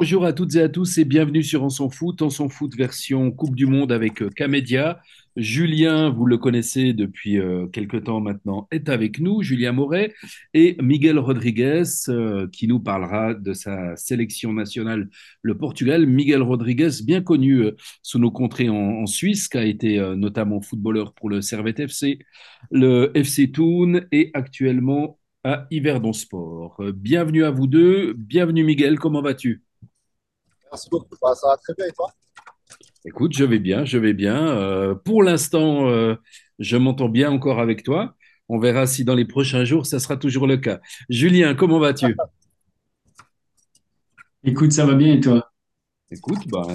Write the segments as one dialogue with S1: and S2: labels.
S1: Bonjour à toutes et à tous et bienvenue sur On s'en fout, On s'en fout version Coupe du Monde avec euh, Camédia. Julien, vous le connaissez depuis euh, quelque temps maintenant, est avec nous, Julien Moret, et Miguel Rodriguez euh, qui nous parlera de sa sélection nationale, le Portugal. Miguel Rodriguez, bien connu euh, sous nos contrées en, Suisse, qui a été notamment footballeur pour le Servette FC, le FC Thun et actuellement à Yverdon Sport. Bienvenue à vous deux, bienvenue Miguel, comment vas-tu?
S2: Merci beaucoup. Bah, ça va très bien et toi?
S1: Écoute, je vais bien, je vais bien. Euh, pour l'instant, euh, je m'entends bien encore avec toi. On verra si dans les prochains jours, ça sera toujours le cas. Julien, comment vas-tu?
S3: Écoute, ça va bien et toi?
S1: Écoute, bah,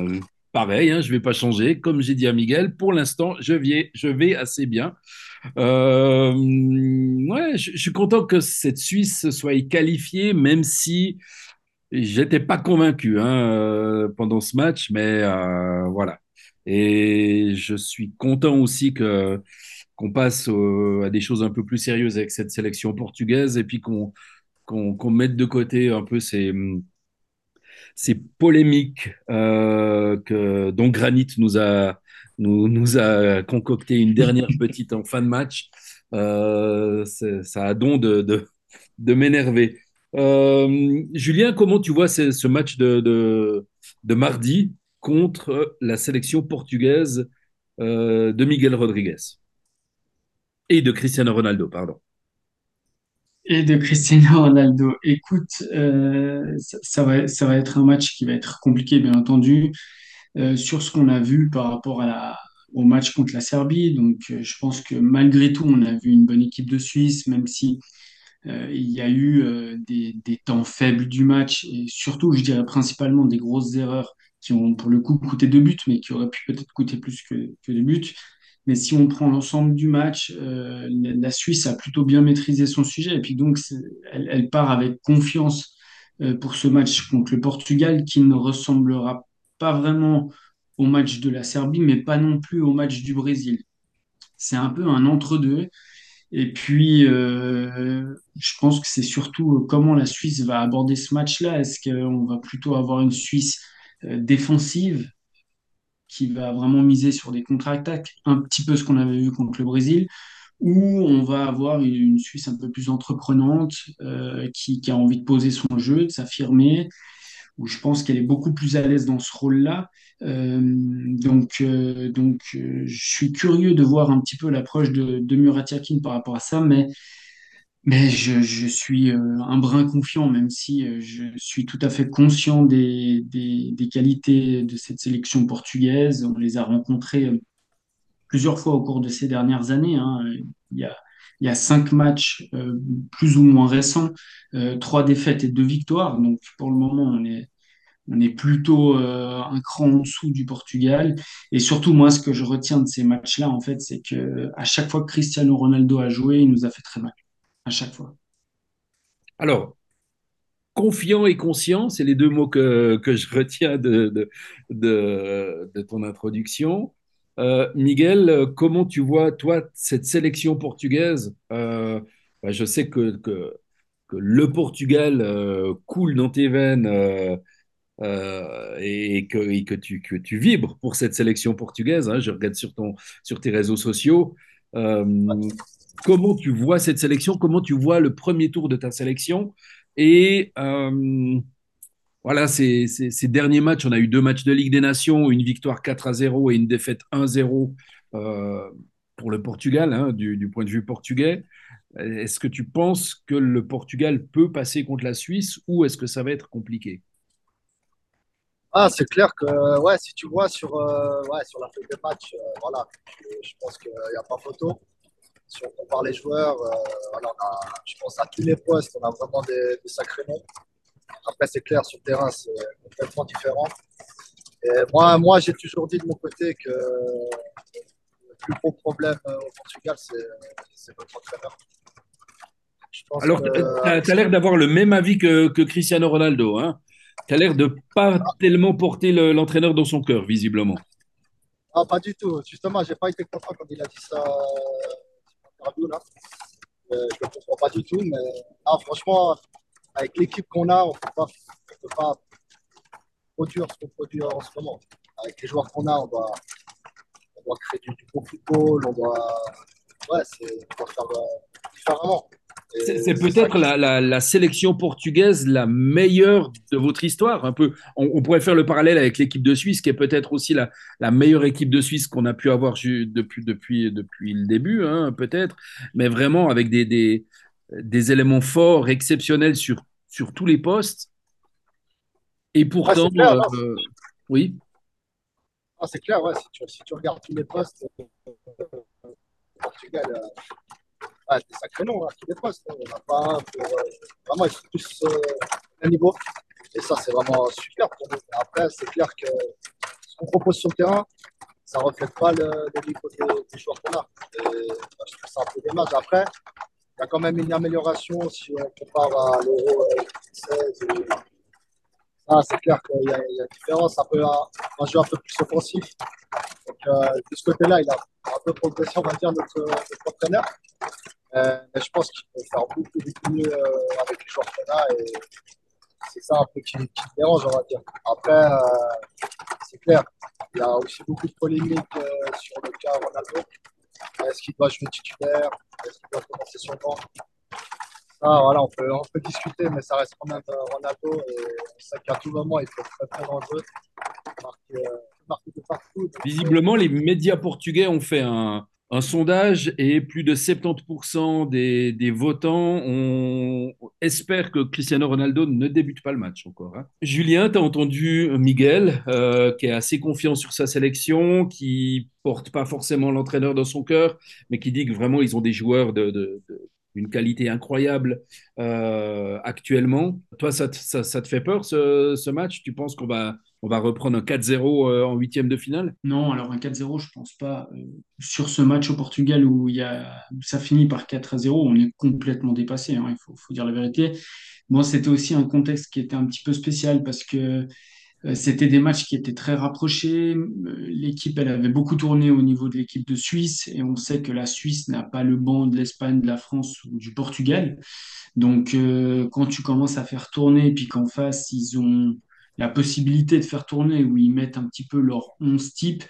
S1: pareil, hein, je vais pas changer. Comme j'ai dit à Miguel, pour l'instant, je vais, je vais assez bien. Euh, ouais, je, je suis content que cette Suisse soit qualifiée, même si J'étais pas convaincu hein, euh, pendant ce match, mais euh, voilà. Et je suis content aussi que qu'on passe à des choses un peu plus sérieuses avec cette sélection portugaise et puis qu'on mette de côté un peu ces ces polémiques euh, que dont Granit nous a nous nous a concocté une dernière petite en fin de match. Ça a don de de, de m'énerver. Euh, Julien, comment tu vois ce, match de, mardi contre la sélection portugaise euh, de Miguel Rodriguez et de Cristiano Ronaldo, pardon.
S3: Et de Cristiano Ronaldo. Écoute, euh, ça, va, être un match qui va être compliqué, bien entendu, sur ce qu'on a vu par rapport au match contre la Serbie. Donc, je pense que malgré tout, on a vu une bonne équipe de Suisse, même si euh, il y a eu euh, des, temps faibles du match et surtout, je dirais principalement des grosses erreurs qui ont pour le coup coûté deux buts, mais qui auraient pu peut-être coûter plus que, deux buts. Mais si on prend l'ensemble du match, euh, la Suisse a plutôt bien maîtrisé son sujet et puis donc elle, part avec confiance pour ce match contre le Portugal qui ne ressemblera pas vraiment au match de la Serbie, mais pas non plus au match du Brésil. C'est un peu un entre-deux. Et puis, euh, je pense que c'est surtout euh, comment la Suisse va aborder ce match-là. Est-ce qu'on va plutôt avoir une Suisse euh, défensive qui va vraiment miser sur des contre-attaques, un petit peu ce qu'on avait vu contre le Brésil, ou on va avoir une, Suisse un peu plus entreprenante qui a envie de poser son jeu, de s'affirmer, où je pense qu'elle est beaucoup plus à l'aise dans ce rôle-là. Euh, donc, euh, donc euh, je suis curieux de voir un petit peu l'approche de, de Murat Yakin par rapport à ça, mais mais je, je suis euh, un brin confiant, même si euh, je suis tout à fait conscient des, des, des qualités de cette sélection portugaise. On les a rencontrées euh, plusieurs fois au cours de ces dernières années. hein. Il y a, il y a cinq matchs euh, plus ou moins récents, euh, trois défaites et deux victoires. Donc pour le moment, on est, plutôt euh, un cran en dessous du Portugal. Et surtout, moi, ce que je retiens de ces matchs-là, en fait, c'est que à chaque fois que Cristiano Ronaldo a joué, il nous a fait très mal. À chaque fois.
S1: Alors, confiant et conscient, c'est les deux mots que, que je retiens de, de, de ton introduction. Euh, Miguel, euh, comment tu vois, toi, cette sélection portugaise? Euh, bah, je sais que, que, que le Portugal euh, coule dans tes veines et que, et que tu, que tu vibres pour cette sélection portugaise. hein. je regarde sur, ton, sur tes réseaux sociaux. Comment tu vois cette sélection? Comment tu vois le premier tour de ta sélection? Et voilà, ces, derniers matchs, on a eu deux matchs de Ligue des Nations, une victoire 4 à zéro et une défaite 1-0 euh, pour le Portugal, hein, du, point de vue portugais. Est-ce que tu penses que le Portugal peut passer contre la Suisse ou est-ce que ça va être compliqué?
S2: Ah, c'est clair que ouais, si tu vois sur, euh, ouais, sur la feuille de match, euh, voilà, je, pense qu'il n'y a pas photo. Si on compare les joueurs, je pense à tous les postes, on a vraiment des, des sacrés noms. Après, c'est clair, sur le terrain, c'est complètement différent. Et moi, moi j'ai toujours dit de mon côté que le plus gros problème euh, au Portugal, c'est notre entraîneur.
S1: Alors, tu as, l'air d'avoir le même avis que, que Cristiano Ronaldo. Hein? Tu as l'air de pas tellement porter le- l'entraîneur dans son cœur, visiblement.
S2: Ah, pas du tout. Justement, j'ai pas été content quand il a dit ça euh, là. Euh, je ne comprends pas du tout, mais ah, franchement, avec l'équipe qu'on a, on on peut pas produire ce qu'on produit en ce moment. Avec les joueurs qu'on a, on doit, on doit créer du, du, bon football, on doit, ouais, on doit faire euh, différemment.
S1: C'est peut-être la, la, la, sélection portugaise la meilleure de votre histoire. Un peu, on, on pourrait faire le parallèle avec l'équipe de Suisse, qui est peut-être aussi la, la, meilleure équipe de Suisse qu'on a pu avoir depuis, depuis, depuis le début, hein, peut-être, mais vraiment avec des, des, des, éléments forts, exceptionnels sur, sur tous les postes. Et pourtant,
S2: ouais, clair,
S1: euh, oui.
S2: Ah, c'est clair, ouais, si tu, si tu, regardes tous les postes, euh, Portugal. Euh ah, des sacrés noms hein, qui dépassent. Il n'y en a pas un pour euh, vraiment être plus euh, un niveau. Et ça, c'est vraiment super pour nous. Après, c'est clair que ce qu'on propose sur le terrain, ça ne reflète pas le, le niveau des, des joueurs qu'on a. Et bah, je trouve ça un peu dommage. Après, il y a quand même une amélioration si on compare à l'Euro 2016. Et... Ah, c'est clair qu'il y, a une différence, un, peu, un, un jeu un peu plus offensif. Donc, euh, de ce côté-là, il a un peu progressé, on va dire, notre, entraîneur. Euh, mais je pense qu'il peut faire beaucoup, beaucoup mieux euh, avec les joueurs qu'on a et c'est ça un peu qui, qui dérange, on va dire. Après, euh, c'est clair, il y a aussi beaucoup de polémiques euh, sur le cas Ronaldo. Est-ce qu'il doit jouer titulaire? Est-ce qu'il doit commencer sur le banc? Ah, voilà, on peut, on peut discuter, mais ça reste quand même Ronaldo et on sait qu'à tout moment, il peut être très très dangereux. Marquer, marquer de partout. Donc,
S1: Visiblement, les médias portugais ont fait un, un sondage et plus de 70% des, des votants on espère que Cristiano Ronaldo ne débute pas le match encore. Hein. Julien, tu as entendu Miguel, euh, qui est assez confiant sur sa sélection, qui porte pas forcément l'entraîneur dans son cœur, mais qui dit que vraiment ils ont des joueurs de, de, de une qualité incroyable euh, actuellement. Toi, ça te, fait peur ce, match? Tu penses qu'on va, on va reprendre un 4-0 euh, en huitième de finale?
S3: Non, alors un 4-0, je pense pas. Euh, sur ce match au Portugal où, y a, ça finit par 4-0, on est complètement dépassé, hein, il faut, faut, dire la vérité. Moi, c'était aussi un contexte qui était un petit peu spécial parce que c'était des matchs qui étaient très rapprochés. L'équipe, elle avait beaucoup tourné au niveau de l'équipe de Suisse et on sait que la Suisse n'a pas le banc de l'Espagne, de la France ou du Portugal. Donc, euh, quand tu commences à faire tourner, puis qu'en face, ils ont la possibilité de faire tourner, où ils mettent un petit peu leur 11 type,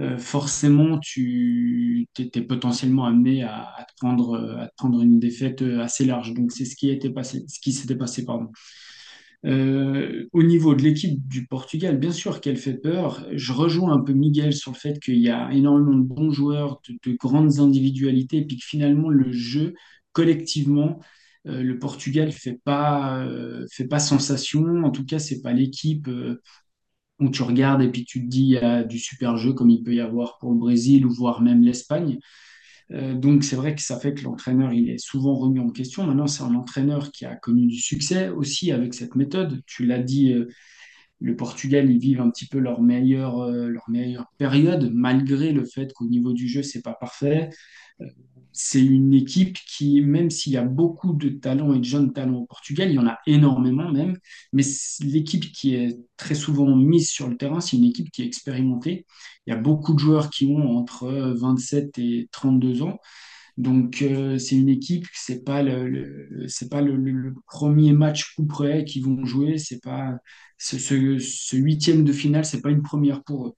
S3: euh, forcément, tu étais potentiellement amené à, te prendre, une défaite assez large. Donc, c'est ce qui, passé, s'était passé. Euh, au niveau de l'équipe du Portugal, bien sûr qu'elle fait peur. Je rejoins un peu Miguel sur le fait qu'il y a énormément de bons joueurs, de, de, grandes individualités, et puis que finalement le jeu collectivement, euh, le Portugal fait euh, fait pas sensation. En tout cas, c'est pas l'équipe où tu regardes et puis tu te dis il y a du super jeu comme il peut y avoir pour le Brésil ou voire même l'Espagne. Euh, donc c'est vrai que ça fait que l'entraîneur il est souvent remis en question. Maintenant c'est un entraîneur qui a connu du succès aussi avec cette méthode. Tu l'as dit, euh, le Portugal ils vivent un petit peu leur meilleure euh, leur meilleure période malgré le fait qu'au niveau du jeu c'est pas parfait. C'est une équipe qui, même s'il y a beaucoup de talents et de jeunes talents au Portugal, il y en a énormément même, mais l'équipe qui est très souvent mise sur le terrain, c'est une équipe qui est expérimentée. Il y a beaucoup de joueurs qui ont entre 27 et 32 ans. Donc euh, c'est une équipe, c'est pas le, pas le, premier match coup près qu'ils vont jouer, pas ce, ce, ce, huitième de finale, c'est pas une première pour eux.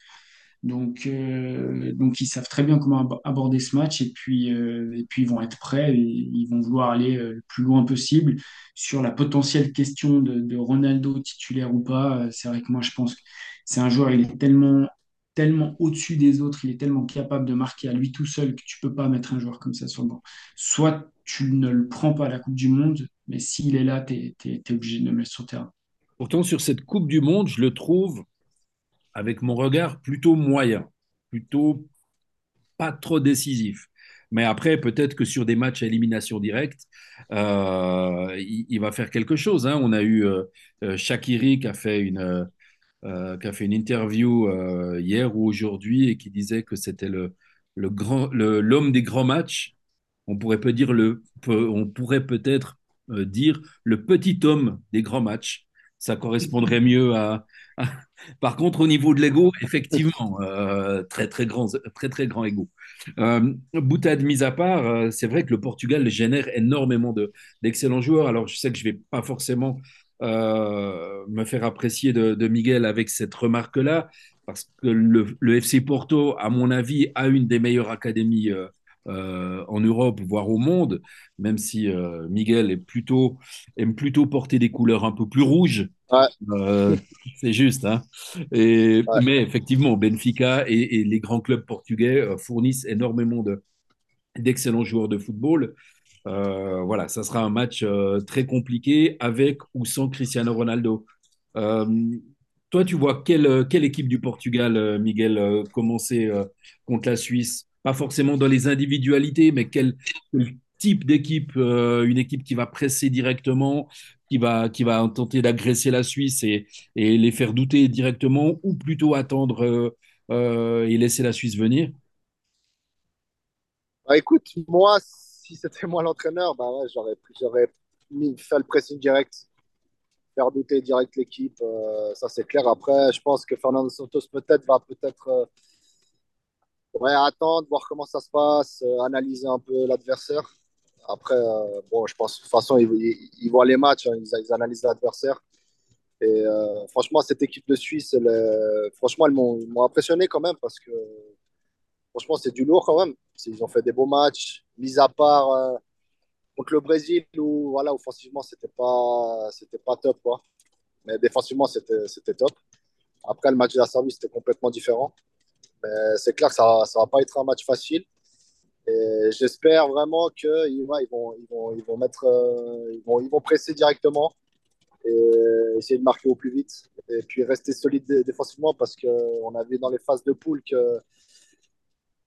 S3: Donc euh, donc ils savent très bien comment aborder ce match et puis euh, et puis ils vont être prêts et ils vont vouloir aller euh, le plus loin possible sur la potentielle question de, Ronaldo titulaire ou pas. C'est vrai que moi je pense que c'est un joueur, il est tellement tellement au-dessus des autres, il est tellement capable de marquer à lui tout seul que tu peux pas mettre un joueur comme ça sur le banc. Soit tu ne le prends pas à la Coupe du Monde, mais s'il est là, tu es, es, obligé de le mettre sur le terrain.
S1: Pourtant, sur cette Coupe du Monde, je le trouve, avec mon regard, plutôt moyen, plutôt pas trop décisif. Mais après, peut-être que sur des matchs à élimination directe, euh, il, va faire quelque chose. Hein. On a eu euh, Shakiri qui a fait une euh, qui a fait une interview euh, hier ou aujourd'hui et qui disait que c'était le, le l'homme des grands matchs. On pourrait peut-être euh, dire le petit homme des grands matchs. Ça correspondrait mieux à... Par contre, au niveau de l'ego, effectivement, euh, très très grand, très très grand ego. Euh, boutade mise à part, c'est vrai que le Portugal génère énormément de d'excellents joueurs. Alors, je sais que je vais pas forcément euh, me faire apprécier de, de Miguel avec cette remarque-là, parce que le, le, FC Porto, à mon avis, a une des meilleures académies euh, en Europe, voire au monde, même si euh, Miguel est plutôt, aime plutôt porter des couleurs un peu plus rouges.
S2: Ouais.
S1: Euh, c'est juste. Hein et,
S2: Ouais.
S1: mais effectivement, Benfica et, et les grands clubs portugais fournissent énormément de, d'excellents joueurs de football. Voilà, ça sera un match très compliqué avec ou sans Cristiano Ronaldo. Toi, tu vois quelle, quelle équipe du Portugal, Miguel, commencer contre la Suisse? Pas forcément dans les individualités, mais quel, type d'équipe? euh, une équipe qui va presser directement, qui va, qui va tenter d'agresser la Suisse et, les faire douter directement, ou plutôt attendre euh, euh, et laisser la Suisse venir?
S2: Bah, écoute, moi, si c'était moi l'entraîneur, bah j'aurais, mis, fait le pressing direct, faire douter direct l'équipe. ça, c'est clair. Après, je pense que Fernando Santos peut-être va peut-être ouais, attendre, voir comment ça se passe, euh, analyser un peu l'adversaire. Après, euh, bon, je pense de toute façon, ils, voient les matchs, hein, ils, analysent l'adversaire. Et euh, franchement, cette équipe de Suisse, franchement, ils m'ont, impressionné quand même parce que franchement, c'est du lourd quand même. Ils ont fait des beaux matchs, mis à part contre le Brésil où, voilà, offensivement, c'était pas, pas top, quoi. Mais défensivement, c'était, c'était top. Après, le match de la Serbie, c'était complètement différent. Mais c'est clair que ça, ça va pas être un match facile. Et j'espère vraiment qu'ils ouais, ils vont, ils vont, ils vont mettre, euh, ils vont, ils vont presser directement et essayer de marquer au plus vite. Et puis rester solide dé- défensivement parce qu'on a vu dans les phases de poule que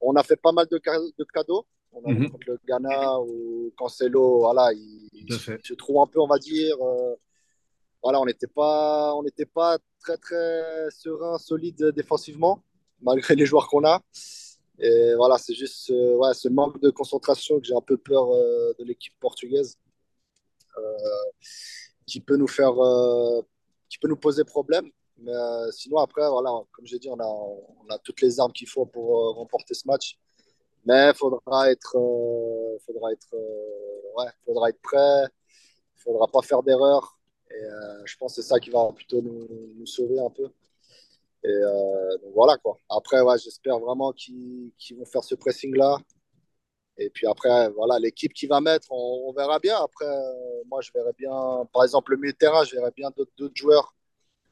S2: on a fait pas mal de, ca- de cadeaux. On a vu
S1: Mhm,
S2: contre le Ghana ou Cancelo, voilà, il,
S1: fait.
S2: se trouve un peu, on va dire. euh, voilà, on n'était pas, on pas très très serein, solide défensivement, malgré les joueurs qu'on a. Et voilà, c'est juste euh, ce manque de concentration que j'ai un peu peur euh, de l'équipe portugaise, qui peut nous faire, euh, qui peut nous poser problème. Mais euh, sinon, après, voilà, comme j'ai dit, on a, on a toutes les armes qu'il faut pour euh, remporter ce match. Mais il faudra être, euh, faudra être, euh, ouais, faudra être prêt. Il faudra pas faire d'erreur. Et euh, je pense que c'est ça qui va plutôt nous sauver un peu. Et euh, donc voilà quoi. Après, ouais, j'espère vraiment qu'ils vont faire ce pressing-là. Et puis après, voilà, l'équipe qui va mettre, on, on verra bien. Après, euh, moi, je verrai bien, par exemple, le milieu de terrain, je verrai bien d'autres joueurs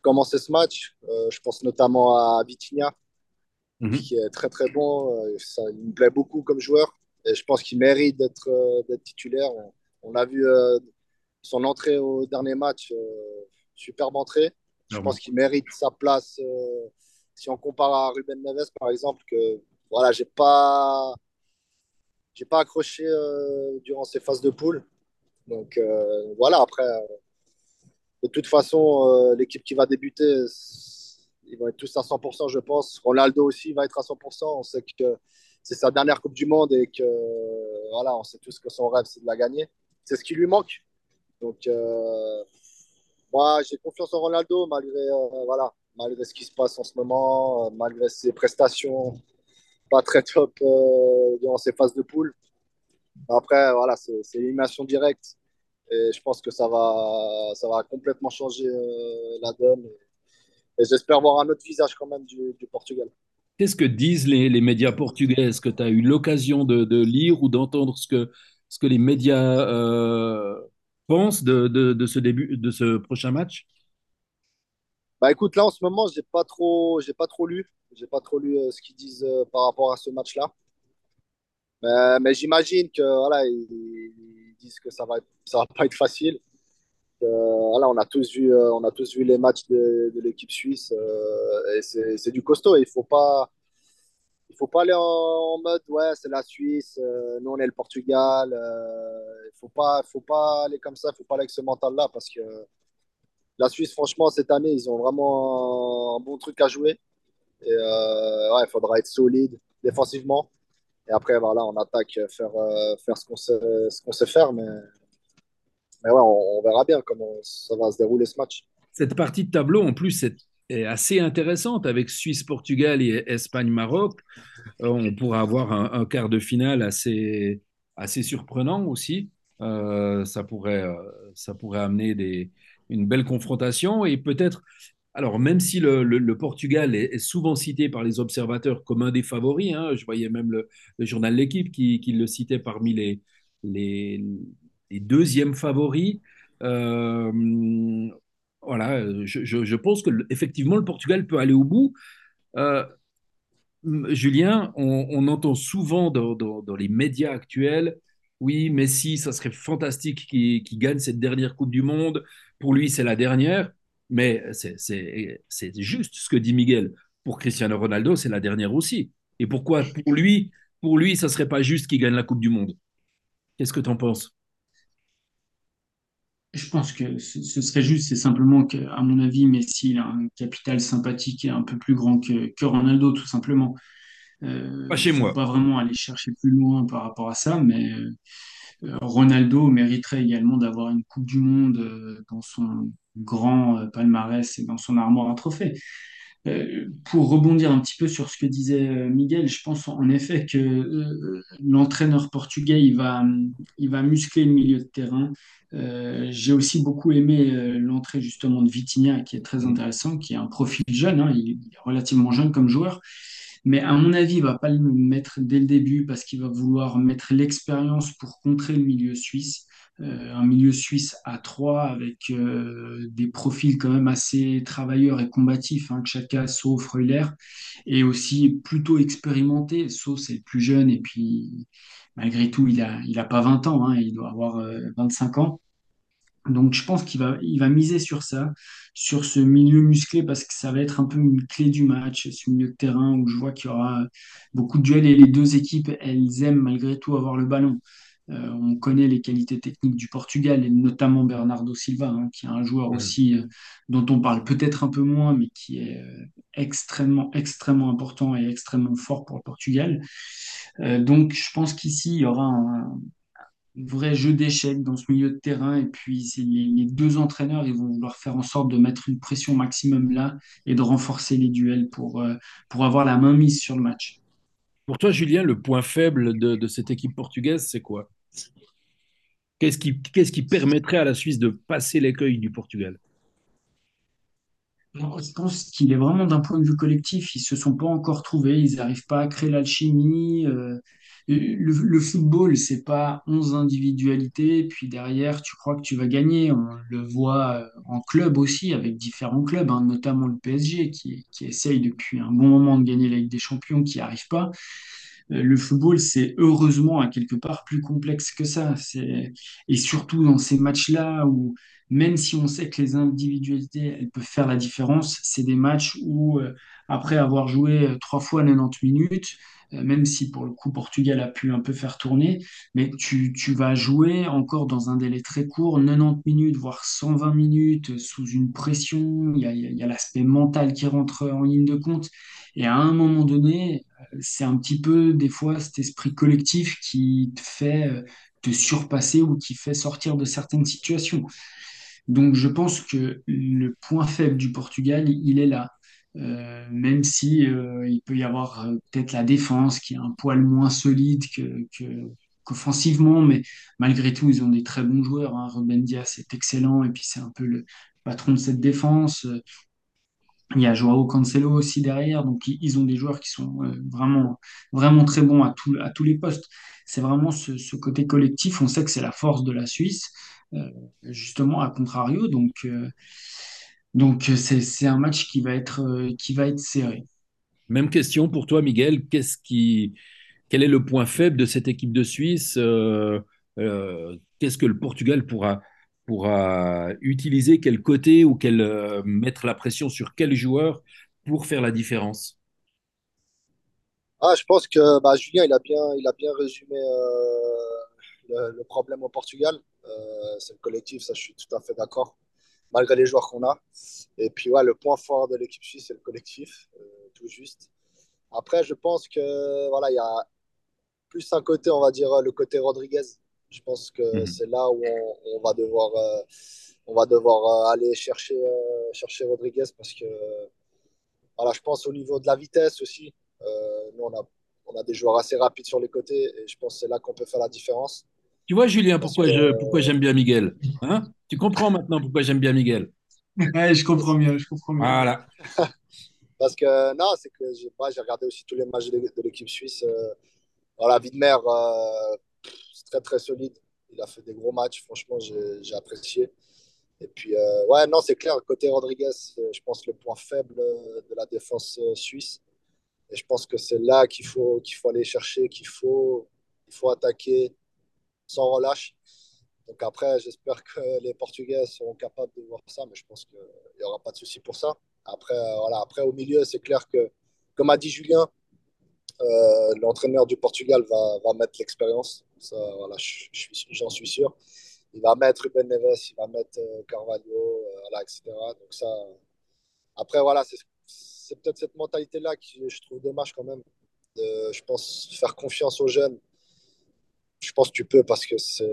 S2: commencer ce match. Euh, je pense notamment à Vitinha,
S1: Mhm.
S2: qui est très très bon. Ça, il me plaît beaucoup comme joueur. Et je pense qu'il mérite d'être titulaire. On, on a vu son entrée au dernier match, superbe entrée. Je pense qu'il mérite sa place. euh, si on compare à Ruben Neves, par exemple, que voilà, j'ai pas, j'ai pas accroché euh, durant ces phases de poule. Donc euh, voilà, après, de toute façon, l'équipe qui va débuter, ils vont être tous à 100%, je pense. Ronaldo aussi va être à 100%. On sait que c'est sa dernière Coupe du Monde et que voilà, on sait tous que son rêve, c'est de la gagner. C'est ce qui lui manque. Donc, moi, j'ai confiance en Ronaldo malgré, euh, voilà, malgré ce qui se passe en ce moment, euh, malgré ses prestations pas très top euh, durant ces phases de poule. Après, voilà, c'est élimination directe et je pense que ça va, ça va complètement changer la donne. Et j'espère voir un autre visage quand même du, Portugal.
S1: Qu'est-ce que disent les, les médias portugais? Est-ce que tu as eu l'occasion de, de lire ou d'entendre ce que, ce que les médias euh, pensent de, de, ce début, de ce prochain match?
S2: Bah écoute, là en ce moment, j'ai pas trop, j'ai pas trop lu, j'ai pas trop lu euh, ce qu'ils disent euh, par rapport à ce match-là. Mais, mais j'imagine que voilà, ils, disent que ça va, ça va pas être facile. Voilà, on a tous vu, euh, on a tous vu les matchs de, de l'équipe suisse et c'est du costaud. Il faut pas, il faut pas aller en, en mode ouais, c'est la Suisse, euh, nous on est le Portugal. euh, il faut pas, faut pas aller comme ça, il faut pas aller avec ce mental-là parce que la Suisse, franchement, cette année, ils ont vraiment un, bon truc à jouer. Et euh, ouais, il faudra être solide défensivement. Et après, voilà, on attaque, faire, euh, faire ce qu'on sait, ce qu'on sait faire. Mais, mais ouais, on, on verra bien comment ça va se dérouler ce match.
S1: Cette partie de tableau, en plus, est, est assez intéressante avec Suisse-Portugal et Espagne-Maroc. Euh, on pourra avoir un, quart de finale assez, assez surprenant aussi. Euh, ça pourrait, euh, ça pourrait amener des, une belle confrontation et peut-être. Alors, même si le, le- Portugal est, souvent cité par les observateurs comme un des favoris, hein, je voyais même le, journal L'Équipe qui, qui le citait parmi les, les, les deuxièmes favoris. Voilà, je, je- pense que effectivement le Portugal peut aller au bout. Euh, Julien, on, entend souvent dans, les médias actuels, oui, Messi, ça serait fantastique qu'il gagne cette dernière Coupe du Monde. Pour lui, c'est la dernière. Mais c'est juste ce que dit Miguel. Pour Cristiano Ronaldo, c'est la dernière aussi. Et pourquoi pour lui, pour lui, ça serait pas juste qu'il gagne la Coupe du Monde? Qu'est-ce que tu en penses?
S3: Je pense que ce serait juste, c'est simplement que, à mon avis, Messi, il a un capital sympathique et un peu plus grand que, que Ronaldo, tout simplement.
S1: Pas
S3: Euh,
S1: chez
S3: faut
S1: moi.
S3: pas vraiment aller chercher plus loin par rapport à ça, mais euh, Ronaldo mériterait également d'avoir une Coupe du Monde euh, dans son grand palmarès et dans son armoire à trophées. Euh, pour rebondir un petit peu sur ce que disait euh, Miguel, je pense en effet que euh, l'entraîneur portugais, il va, il va muscler le milieu de terrain. J'ai aussi beaucoup aimé l'entrée justement de Vitinha, qui est très intéressant, qui est un profil jeune, hein, il est relativement jeune comme joueur, mais à mon avis, il va pas le mettre dès le début parce qu'il va vouloir mettre l'expérience pour contrer le milieu suisse. Euh, un milieu suisse à trois avec euh, des profils quand même assez travailleurs et combatifs, hein, Xhaka, So, Freuler, et aussi plutôt expérimenté. So, c'est le plus jeune et puis malgré tout, il a, il a pas 20 ans, hein, il doit avoir euh, 25 ans. Donc, je pense qu'il va, il va miser sur ça, sur ce milieu musclé, parce que ça va être un peu une clé du match, ce milieu de terrain où je vois qu'il y aura beaucoup de duels et les deux équipes, elles aiment malgré tout avoir le ballon. Euh, on connaît les qualités techniques du Portugal et notamment Bernardo Silva, hein, qui est un joueur
S1: Mm.
S3: aussi euh, dont on parle peut-être un peu moins, mais qui est euh, extrêmement, extrêmement important et extrêmement fort pour le Portugal. Donc, je pense qu'ici, il y aura un, vrai jeu d'échecs dans ce milieu de terrain. Et puis, les, les deux entraîneurs, ils vont vouloir faire en sorte de mettre une pression maximum là et de renforcer les duels pour, euh, pour avoir la main mise sur le match.
S1: Pour toi, Julien, le point faible de, de cette équipe portugaise, c'est quoi? Qu'est-ce qui, permettrait à la Suisse de passer l'écueil du Portugal?
S3: Non, Je pense qu'il est vraiment d'un point de vue collectif, ils se sont pas encore trouvés, ils n'arrivent pas à créer l'alchimie. euh, le, le football, c'est pas 11 individualités, puis derrière, tu crois que tu vas gagner. On le voit euh, en club aussi, avec différents clubs, hein, notamment le PSG, qui, qui essaye depuis un bon moment de gagner la Ligue des Champions, qui n'y arrive pas. Euh, Le football, c'est heureusement à quelque part plus complexe que ça. Et surtout dans ces matchs-là où, même si on sait que les individualités, elles peuvent faire la différence, c'est des matchs où, euh, après avoir joué trois fois 90 minutes, même si pour le coup Portugal a pu un peu faire tourner, mais tu, tu vas jouer encore dans un délai très court, 90 minutes, voire 120 minutes, euh, sous une pression. Il y a, a l'aspect mental qui rentre en ligne de compte. Et à un moment donné, c'est un petit peu des fois cet esprit collectif qui te fait euh, te surpasser ou qui fait sortir de certaines situations. Donc je pense que le point faible du Portugal, il est là. Euh, même si euh, il peut y avoir euh, peut-être la défense qui est un poil moins solide qu'offensivement, mais malgré tout, ils ont des très bons joueurs. Hein. Ruben Dias est excellent et puis c'est un peu le patron de cette défense. Il y a Joao Cancelo aussi derrière, donc ils ont des joueurs qui sont vraiment, vraiment très bons à, tous les postes. C'est vraiment ce, ce côté collectif, on sait que c'est la force de la Suisse, justement à contrario, donc donc euh, c'est c'est un match qui va être euh, qui va être serré.
S1: Même question pour toi, Miguel. Qu'est-ce qui, quel est le point faible de cette équipe de Suisse? Euh, euh, qu'est-ce que le Portugal pourra, pourra utiliser? Quel côté ou quel, euh, mettre la pression sur quel joueur pour faire la différence?
S2: Ah, je pense que bah, Julien, il a bien, il a bien résumé euh, le, le problème au Portugal. Euh, c'est le collectif, ça, je suis tout à fait d'accord, malgré les joueurs qu'on a. Et puis, ouais, le point fort de l'équipe suisse, c'est le collectif, euh, tout juste. Après, je pense que voilà, il y a plus un côté, on va dire, le côté Rodriguez. Je pense que
S1: Mhm.
S2: c'est là où on, on va devoir, euh, on va devoir euh, aller chercher, euh, chercher Rodriguez parce que voilà, je pense au niveau de la vitesse aussi. Euh, nous, on a, on a des joueurs assez rapides sur les côtés et je pense que c'est là qu'on peut faire la différence.
S1: Tu vois, Julien, pourquoi
S2: que,
S1: je, pourquoi j'aime bien Miguel? Hein? Tu comprends maintenant pourquoi j'aime bien Miguel?
S3: Ouais, je comprends mieux, je comprends mieux.
S1: Voilà.
S2: parce que non, c'est que j'ai moi, j'ai regardé aussi tous les matchs de, de l'équipe suisse. Euh, voilà, Widmer, euh, c'est très très solide. Il a fait des gros matchs, franchement, j'ai apprécié. Et puis, euh, ouais, non, c'est clair, côté Rodriguez, c'est, je pense, le point faible euh, de la défense euh, suisse. Et je pense que c'est là qu'il faut, qu'il faut aller chercher, qu'il faut, il faut attaquer sans relâche. Donc après, j'espère que les Portugais seront capables de voir ça, mais je pense qu'il n'y aura pas de souci pour ça. Après, euh, voilà, après au milieu, c'est clair que, comme a dit Julien, euh, l'entraîneur du Portugal va, mettre l'expérience. Voilà, j'en suis sûr. Il va mettre Ruben Neves, il va mettre euh, Carvalho, euh, etc. Donc ça, après, voilà, c'est peut-être cette mentalité-là que je trouve dommage quand même. De, je pense faire confiance aux jeunes. Je pense que tu peux parce que c'est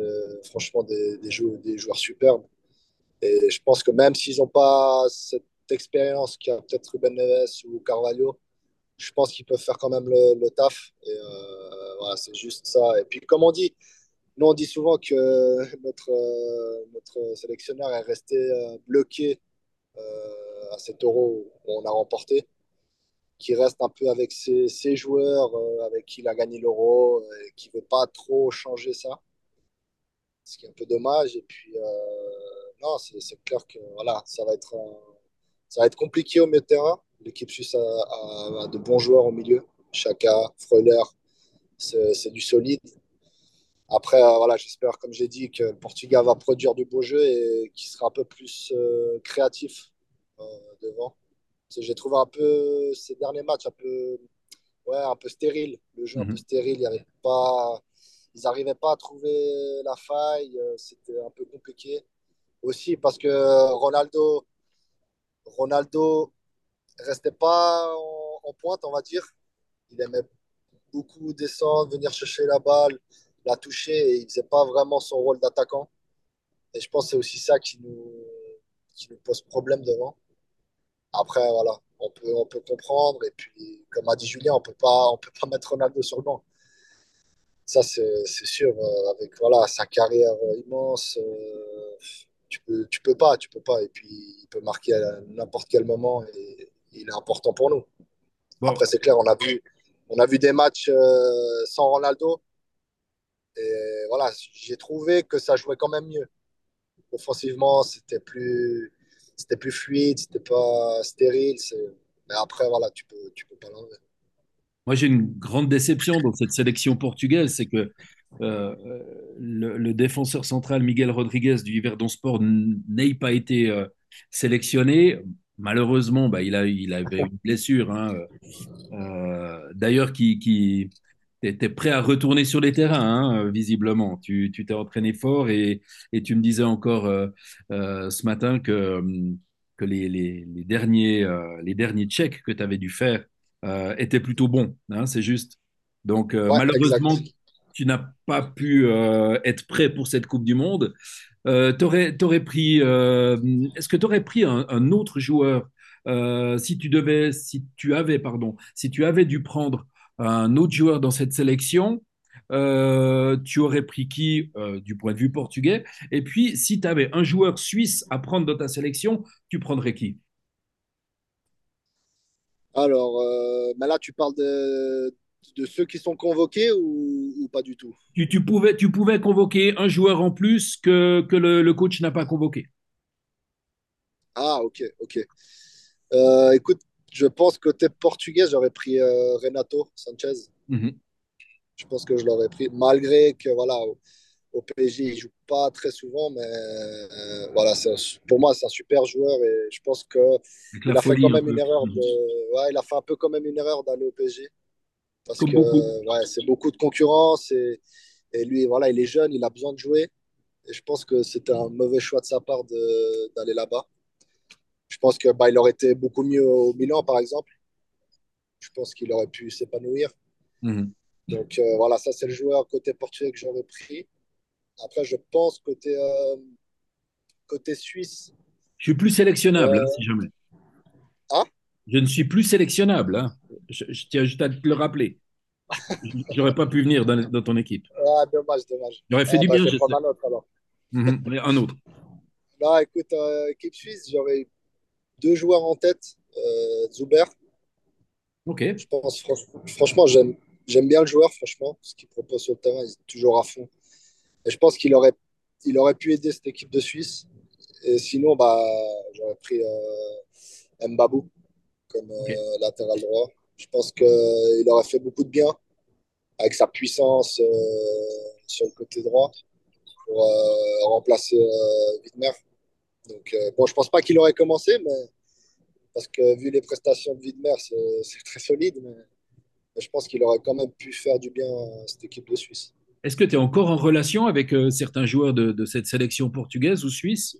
S2: franchement des, des, jou- des joueurs superbes. Et je pense que même s'ils n'ont pas cette expérience qu'a peut-être Ruben Neves ou Carvalho, je pense qu'ils peuvent faire quand même le, taf. Et euh, voilà, c'est juste ça. Et puis, comme on dit, nous, on dit souvent que notre, euh, notre sélectionneur est resté euh, bloqué à cet euro où on a remporté, qui reste un peu avec ses, joueurs euh, avec qui il a gagné l'euro et qui ne veut pas trop changer ça, ce qui est un peu dommage. Et puis, euh, non, c'est clair que voilà, ça va être, ça va être compliqué au milieu de terrain. L'équipe suisse a, de bons joueurs au milieu. Chaka, Freuler, c'est du solide. Après, euh, voilà, j'espère, comme j'ai dit, que le Portugal va produire du beau jeu et qu'il sera un peu plus euh, créatif euh, devant. J'ai trouvé un peu ces derniers matchs un peu, ouais, un peu stérile. Le jeu un peu
S1: Mhm.
S2: stérile. Il pas, ils n'arrivaient pas à trouver la faille. euh, C'était un peu compliqué. Aussi parce que Ronaldo, Ronaldo restait pas en, en pointe, on va dire. Il aimait beaucoup descendre, venir chercher la balle, la toucher et il faisait pas vraiment son rôle d'attaquant. Et je pense que c'est aussi ça qui nous, qui nous pose problème devant. Après, voilà, on peut, on peut comprendre. Et puis, comme a dit Julien, on peut pas, on peut pas mettre Ronaldo sur le banc. Ça, c'est sûr. euh, avec voilà, sa carrière euh, immense, euh, tu peux, tu peux pas, tu peux pas. Et puis, il peut marquer à n'importe quel moment et il est important pour nous.
S1: Bon,
S2: Après, c'est clair, on a vu, on a vu des matchs euh, sans Ronaldo. Et voilà, j'ai trouvé que ça jouait quand même mieux. Offensivement, c'était plus, c'était plus fluide, c'était pas stérile. Mais après, voilà, tu peux, tu peux pas l'enlever.
S1: moi j'ai une grande déception dans cette sélection portugaise, c'est que euh, le, défenseur central Miguel Rodriguez du Yverdon Sport n'ait pas été euh, sélectionné. Malheureusement, bah, il a, il avait une blessure. hein, euh, d'ailleurs, qui était prêt à retourner sur les terrains, hein, visiblement. Tu, tu t'es entraîné fort et, et tu me disais encore euh, euh, ce matin que, hum, que les, les, les derniers, euh, les derniers checks que tu avais dû faire euh, étaient plutôt bons, hein, c'est juste. Donc, euh,
S2: Ouais,
S1: malheureusement,
S2: exact.
S1: tu n'as pas pu euh, être prêt pour cette Coupe du Monde. Euh, t'aurais, t'aurais pris, euh, est-ce que tu aurais pris un, un autre joueur euh, si tu devais, si tu avais, pardon, si tu avais dû prendre un autre joueur dans cette sélection, euh, tu aurais pris qui euh, du point de vue portugais? Et puis, si tu avais un joueur suisse à prendre dans ta sélection, tu prendrais qui?
S2: Alors, euh, là, tu parles de, de ceux qui sont convoqués ou, ou pas du tout?
S1: Tu, tu pouvais, tu pouvais convoquer un joueur en plus que, que le, le coach n'a pas convoqué.
S2: Ah, ok, ok. Euh, écoute, je pense que côté portugais, j'aurais pris euh, Renato Sanchez.
S1: Mhm.
S2: Je pense que je l'aurais pris, malgré que voilà, au, au PSG, il joue pas très souvent, mais euh, voilà, un- pour moi, c'est un super joueur et je pense que
S1: Avec la
S2: il a fait quand
S1: un
S2: même une
S1: peu.
S2: erreur de, ouais, il a fait un peu quand même une erreur d'aller au PSG parce
S1: Comme
S2: que ouais, c'est beaucoup de concurrence et, et lui, voilà, il est jeune, il a besoin de jouer et je pense que c'était un mauvais choix de sa part d'aller là-bas. Je pense que bah, il aurait été beaucoup mieux au Milan, par exemple. Je pense qu'il aurait pu s'épanouir.
S1: Mhm.
S2: Donc euh, voilà, ça c'est le joueur côté portugais que j'aurais pris. Après, je pense côté, euh, côté suisse.
S1: Je suis plus sélectionnable, hein,
S2: euh,
S1: si jamais.
S2: ah,
S1: Je ne suis plus sélectionnable. hein. Je, je tiens juste à te le rappeler. J'aurais pas pu venir dans, dans ton équipe.
S2: Ah, dommage, dommage.
S1: J'aurais fait
S2: Ah,
S1: du
S2: bah,
S1: bien,
S2: je vais prendre un autre alors.
S1: Allez, Un autre.
S2: Non, écoute, équipe suisse, j'aurais deux joueurs en tête. Euh, Zuber,
S1: Ok.
S2: je pense, franch- franchement, j'aime, j'aime bien le joueur, franchement, ce qu'il propose sur le terrain, il est toujours à fond. Et je pense qu'il aurait, il aurait pu aider cette équipe de Suisse. Et sinon, bah, j'aurais pris euh, Mbabou comme euh, latéral droit. Je pense qu'il aurait fait beaucoup de bien avec sa puissance euh, sur le côté droit pour euh, remplacer euh, Widmer. Donc, euh, bon, je pense pas qu'il aurait commencé, mais parce que vu les prestations de Widmer, c'est très solide. Mais, mais je pense qu'il aurait quand même pu faire du bien à cette équipe de Suisse.
S1: Est-ce que tu es encore en relation avec euh, certains joueurs de, de cette sélection portugaise ou suisse?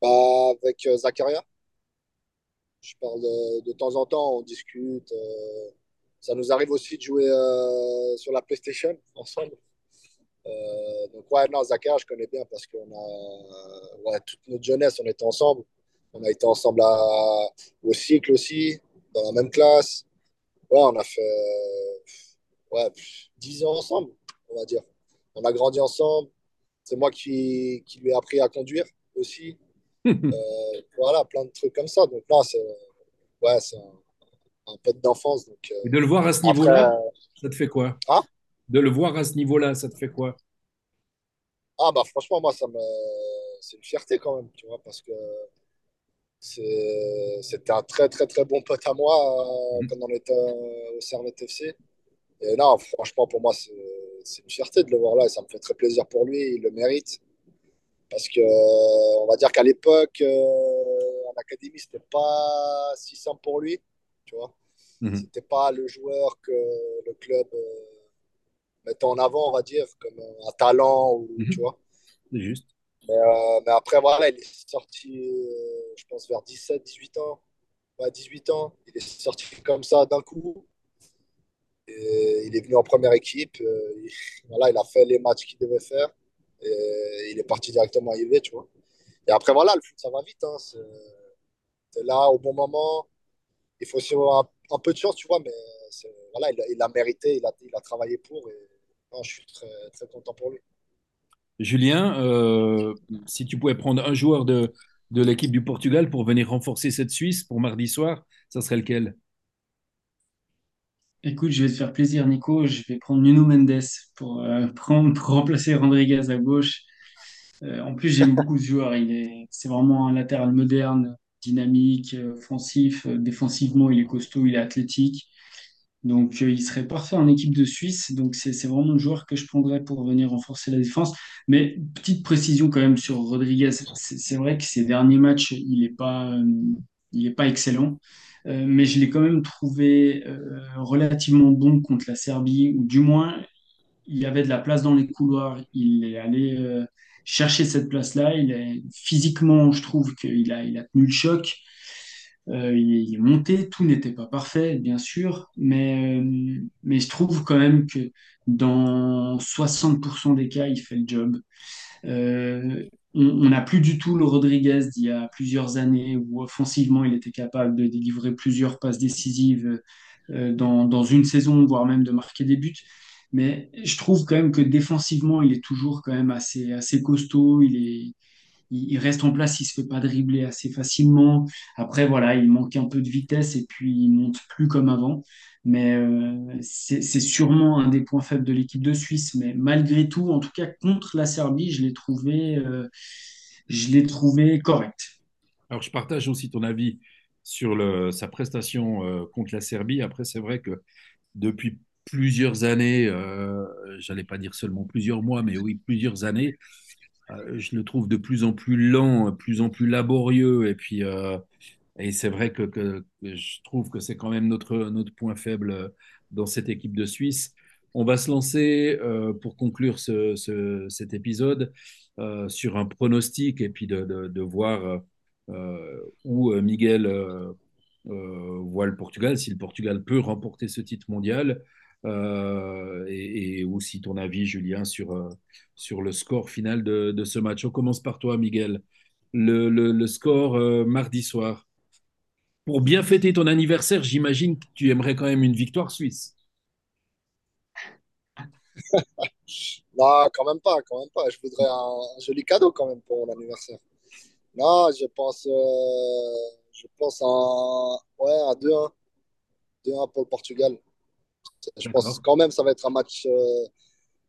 S2: Bah, avec euh, Zakaria, je parle de, de temps en temps, on discute. euh, ça nous arrive aussi de jouer euh, sur la PlayStation ensemble. Euh, donc, ouais, non, Zakaria, je connais bien parce qu'on a, ouais, toute notre jeunesse, on était ensemble. On a été ensemble à- au cycle aussi, dans la même classe. Ouais, on a fait ouais, 10 ans ensemble, on va dire. On a grandi ensemble. C'est moi qui, qui lui ai appris à conduire aussi. Euh, voilà, plein de trucs comme ça. Donc là, c'est ouais, un, un pote d'enfance.
S1: Et
S2: euh,
S1: de le voir à ce niveau-là, ça te fait quoi?
S2: ah,
S1: De le voir à ce niveau-là, ça te fait quoi?
S2: ah, bah franchement, moi, ça me, c'est une fierté quand même, tu vois, parce que c'est, c'était un très, très, très bon pote à moi euh,
S1: Mhm.
S2: quand on était euh, au Servette FC. Et non, franchement, pour moi, c'est, c'est une fierté de le voir là et ça me fait très plaisir pour lui. Il le mérite. Parce que, euh, on va dire qu'à l'époque, euh, en académie, c'était pas si simple pour lui, tu vois.
S1: Mhm.
S2: C'était pas le joueur que le club euh, mettait en avant, on va dire, comme un talent, ou, tu
S1: Mhm.
S2: vois.
S1: Juste.
S2: Mais, euh, mais après, voilà, il est sorti, euh, je pense, vers 17, 18 ans. Ouais, 18 ans. Il est sorti comme ça d'un coup. Et il est venu en première équipe. euh, il, voilà, il a fait les matchs qu'il devait faire. Et il est parti directement à Juve, tu vois. Et après, voilà, le foot, ça va vite. Hein. C'est là au bon moment. Il faut aussi avoir un, un peu de chance, tu vois. Mais voilà, il, il a mérité, il a, il a travaillé pour. Et non, je suis très, très content pour lui.
S1: Julien, euh, si tu pouvais prendre un joueur de, de l'équipe du Portugal pour venir renforcer cette Suisse pour mardi soir, ça serait lequel?
S3: Écoute, je vais te faire plaisir, Nico. Je vais prendre Nuno Mendes pour, euh, prendre, pour remplacer Rodriguez à gauche. Euh, en plus, j'aime beaucoup ce joueur. Il est, c'est vraiment un latéral moderne, dynamique, offensif. Défensivement, il est costaud, il est athlétique. Donc, euh, il serait parfait en équipe de Suisse. Donc, c'est, vraiment le joueur que je prendrais pour venir renforcer la défense. Mais petite précision quand même sur Rodriguez. C'est, vrai que ces derniers matchs, il n'est pas, euh, il est pas excellent. Euh, mais je l'ai quand même trouvé relativement bon contre la Serbie, ou du moins il avait de la place dans les couloirs. Il est allé chercher cette place-là. Physiquement, je trouve qu'il a, il a tenu le choc. Euh, il, est, monté. Tout n'était pas parfait, bien sûr, mais, euh, mais je trouve quand même que dans 60% des cas, il fait le job. Euh, on n'a plus du tout le Rodriguez d'il y a plusieurs années où offensivement il était capable de délivrer plusieurs passes décisives dans, dans une saison, voire même de marquer des buts. Mais je trouve quand même que défensivement, il est toujours quand même assez, assez costaud. Il est, il, reste en place, il se fait pas dribbler assez facilement. Après, voilà, il manque un peu de vitesse et puis il monte plus comme avant. Mais euh, c'est sûrement un des points faibles de l'équipe de Suisse. Mais malgré tout, en tout cas contre la Serbie, je l'ai trouvé, euh, je l'ai trouvé correct.
S1: Alors, je partage aussi ton avis sur sa prestation euh, contre la Serbie. Après, c'est vrai que depuis plusieurs années, j'allais pas dire seulement plusieurs mois, mais oui, plusieurs années, je le trouve de plus en plus lent, de plus en plus laborieux. Et puis, euh, et c'est vrai que, je trouve que c'est quand même notre, notre point faible euh, dans cette équipe de Suisse. On va se lancer euh, pour conclure ce- ce- cet épisode euh, sur un pronostic et puis de, de- de voir euh, où euh, Miguel euh, euh, voit le Portugal, si le Portugal peut remporter ce titre mondial. Euh, et, aussi ton avis, Julien, sur, euh, sur le score final de, de ce match. On commence par toi, Miguel. Le, le- score euh, mardi soir. Pour bien fêter ton anniversaire, j'imagine que tu aimerais quand même une victoire suisse.
S2: Non, quand même pas, quand même pas. Je voudrais un, joli cadeau quand même pour mon anniversaire. Non, je pense, je pense à, ouais, à 2-1. 2-1 pour le Portugal. Je pense quand même ça va être un match euh,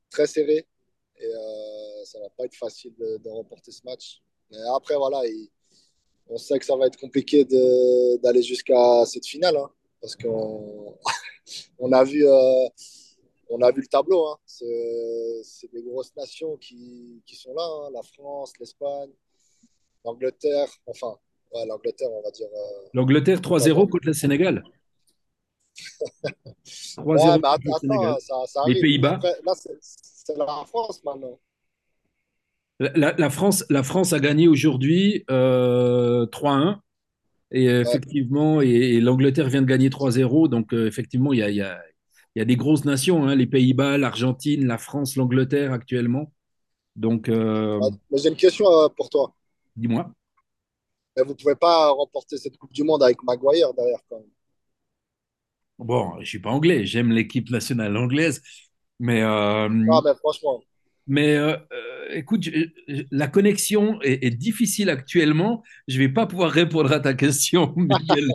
S2: très serré et euh, ça va pas être facile de, de remporter ce match. Mais après, voilà, il- on sait que ça va être compliqué d'aller jusqu'à cette finale hein, parce qu'on on a vu, euh, on a vu le tableau. hein. C'est des grosses nations qui, qui sont là, hein. La France, l'Espagne, l'Angleterre. Enfin, ouais, l'Angleterre, on va dire. euh,
S1: L'Angleterre trois
S2: pas
S1: zéro
S2: vraiment.
S1: contre le Sénégal.
S2: Ouais, ça, ça
S1: Les
S2: arrive.
S1: Pays-Bas.
S2: Après, là, c'est la France maintenant.
S1: La, la- la France, la France a gagné aujourd'hui euh, 3-1. Et euh,
S2: Ouais.
S1: effectivement, et, et l'Angleterre vient de gagner 3-0. Donc, euh, effectivement, il y a, il y a- il y a des grosses nations, hein, les Pays-Bas, l'Argentine, la France, l'Angleterre actuellement. Donc, euh,
S2: j'ai une question pour toi.
S1: dis-moi.
S2: Vous pouvez pas remporter cette Coupe du Monde avec Maguire derrière quand même.
S1: Bon, je suis pas anglais, j'aime l'équipe nationale anglaise, mais, euh,
S2: Ah, mais franchement,
S1: mais euh, euh, écoute, je- je- la connexion est, est difficile actuellement. Je vais pas pouvoir répondre à ta question, Miguel.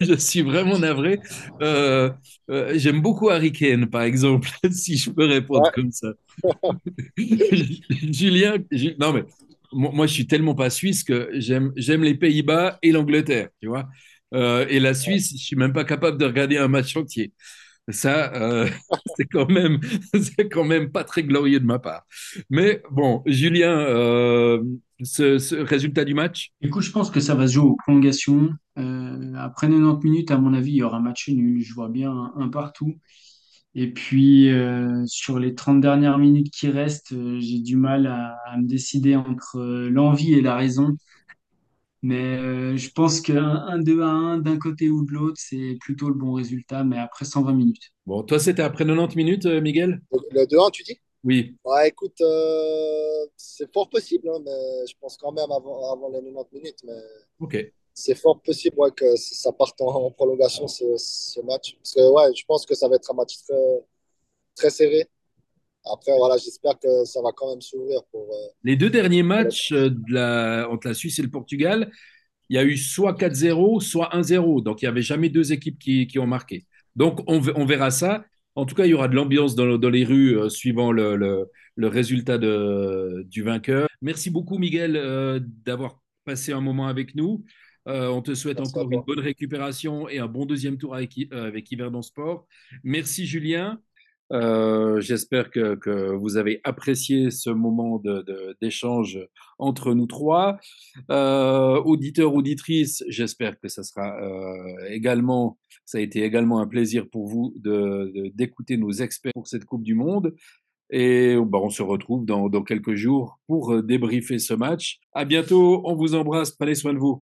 S1: Je suis vraiment navré. Euh, j'aime beaucoup Harry Kane, par exemple, si je peux répondre
S2: ouais,
S1: comme ça. Julien, Ju- non mais moi, moi, je suis tellement pas suisse que j'aime les Pays-Bas et l'Angleterre, tu vois. Euh, et la. Suisse, je suis même pas capable de regarder un match entier. Ça, euh, c'est quand même c'est quand même pas très glorieux de ma part. Mais bon, Julien, euh, ce, ce résultat du match,
S3: Écoute, je pense que ça va se jouer aux prolongations. Après 90 minutes, à mon avis, il y aura un match nul. Je vois bien un, un partout. Et puis, euh, sur les 30 dernières minutes qui restent, euh, j'ai du mal à, à me décider entre euh, l'envie et la raison. Mais euh, je pense qu'un un 2 à un d'un côté ou de l'autre, c'est plutôt le bon résultat, mais après 120 minutes.
S1: bon, toi c'était après 90 minutes, euh, Miguel?
S2: Le le 2-1, tu dis?
S1: Oui,
S2: Ouais, écoute, euh, c'est fort possible, hein, mais je pense quand même avant, avant les 90 minutes. Mais
S1: ok.
S2: c'est fort possible ouais, que ça parte en, en prolongation ce, ce match. Parce que ouais, je pense que ça va être un match très, très serré. Après, voilà, j'espère que ça va quand même s'ouvrir pour, euh,
S1: Les deux derniers matchs euh, de la- entre la Suisse et le Portugal, il y a eu soit 4-0, soit 1-0. Donc, il n'y avait jamais deux équipes qui, qui ont marqué. Donc, on, on verra ça. En tout cas, il y aura de l'ambiance dans, dans les rues euh, suivant le, le- le résultat de- du vainqueur. Merci beaucoup, Miguel, euh, d'avoir passé un moment avec nous. Euh, on te souhaite
S2: Merci
S1: encore une bonne récupération et un bon deuxième tour avec, avec Yverdon Sport. Merci, Julien. Euh, j'espère que, que vous avez apprécié ce moment de- de- d'échange entre nous trois. Euh, auditeurs, auditrices, j'espère que ça sera euh, également, ça a été également un plaisir pour vous de, de- d'écouter nos experts pour cette Coupe du Monde. Et bah, on se retrouve dans, dans quelques jours pour euh, débriefer ce match. À bientôt, on vous embrasse, prenez soin de vous.